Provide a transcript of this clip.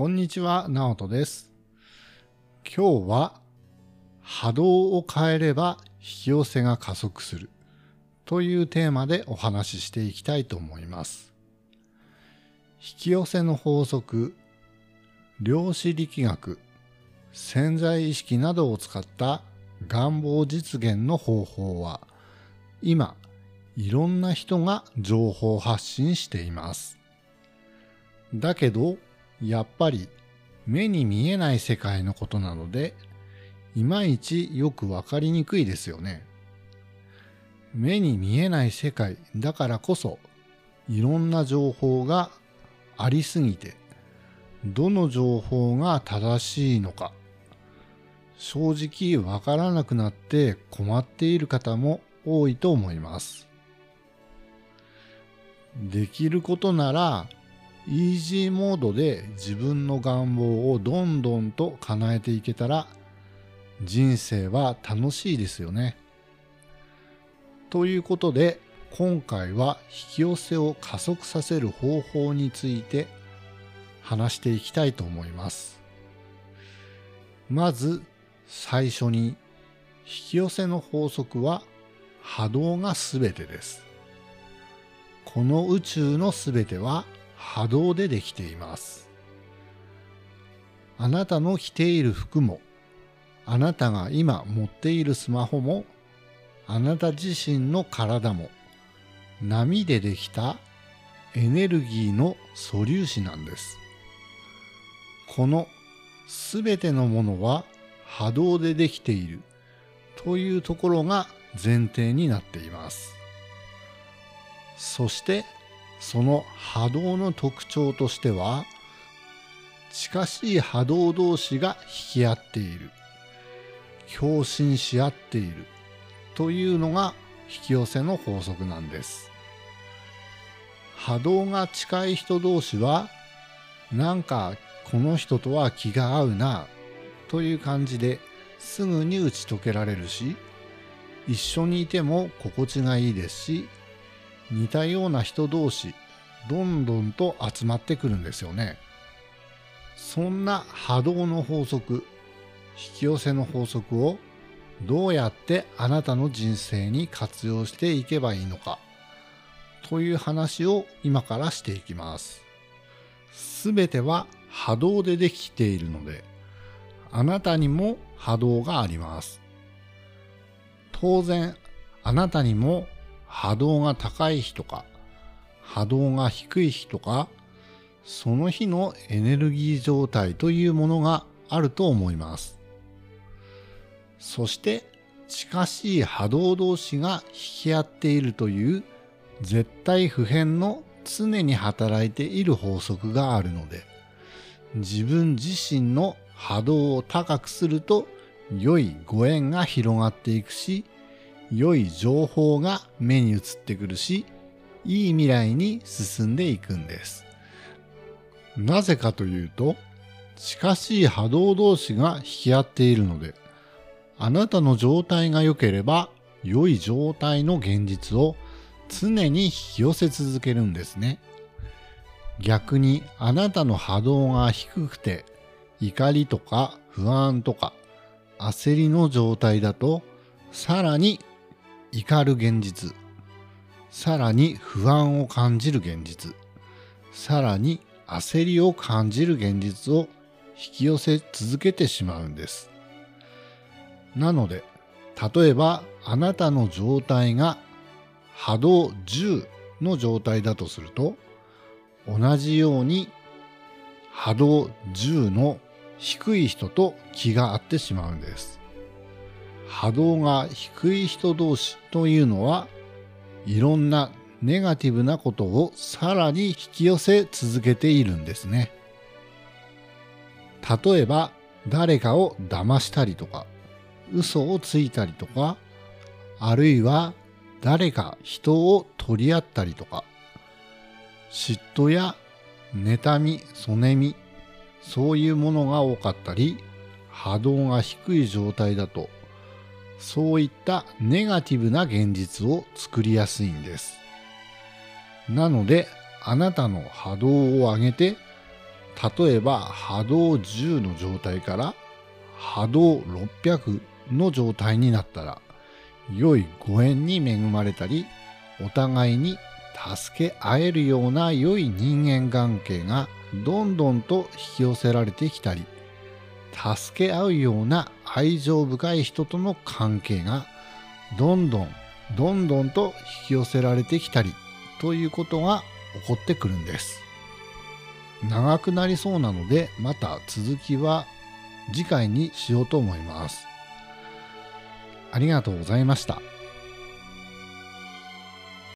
こんにちは、ナオトです。今日は波動を変えれば引き寄せが加速するというテーマでお話ししていきたいと思います。引き寄せの法則、量子力学、潜在意識などを使った願望実現の方法は今いろんな人が情報発信しています。だけどやっぱり目に見えない世界のことなのでいまいちよくわかりにくいですよね。目に見えない世界だからこそいろんな情報がありすぎてどの情報が正しいのか正直わからなくなって困っている方も多いと思います。できることならイージーモードで自分の願望をどんどんと叶えていけたら人生は楽しいですよね。ということで今回は引き寄せを加速させる方法について話していきたいと思います。まず最初に引き寄せの法則は波動がすべてです。この宇宙のすべては波動でできています。あなたの着ている服も、あなたが今持っているスマホも、あなた自身の体も、波でできたエネルギーの素粒子なんです。このすべてのものは波動でできているというところが前提になっています。そしてその波動の特徴としては近しい波動同士が引き合っている。共振し合っている。というのが引き寄せの法則なんです。波動が近い人同士はなんかこの人とは気が合うなという感じですぐに打ち解けられるし一緒にいても心地がいいですし似たような人同士どんどんと集まってくるんですよね。そんな波動の法則、引き寄せの法則をどうやってあなたの人生に活用していけばいいのかという話を今からしていきます。すべては波動でできているので、あなたにも波動があります。当然、あなたにも波動が高い日とか波動が低い日とかその日のエネルギー状態というものがあると思います。そして近しい波動同士が引き合っているという絶対不変の常に働いている法則があるので自分自身の波動を高くすると良いご縁が広がっていくし良い情報が目に映ってくるし、いい未来に進んでいくんです。なぜかというと、近しい波動同士が引き合っているので、あなたの状態が良ければ、良い状態の現実を常に引き寄せ続けるんですね。逆にあなたの波動が低くて、怒りとか不安とか焦りの状態だと、さらに怒る現実さらに不安を感じる現実。さらに焦りを感じる現実を引き寄せ続けてしまうんです。なので例えばあなたの状態が波動10の状態だとすると同じように波動10の低い人と気が合ってしまうんです。波動が低い人同士というのはいろんなネガティブなことをさらに引き寄せ続けているんですね。例えば誰かを騙したりとか嘘をついたりとかあるいは誰か人を取り合ったりとか嫉妬や妬み、そねみそういうものが多かったり波動が低い状態だとそういったネガティブな現実を作りやすいんです。なので、あなたの波動を上げて、例えば波動10の状態から波動600の状態になったら良いご縁に恵まれたりお互いに助け合えるような良い人間関係がどんどんと引き寄せられてきたり助け合うような愛情深い人との関係がどんどんどんどんと引き寄せられてきたりということが起こってくるんです長くなりそうなのでまた続きは次回にしようと思いますありがとうございました。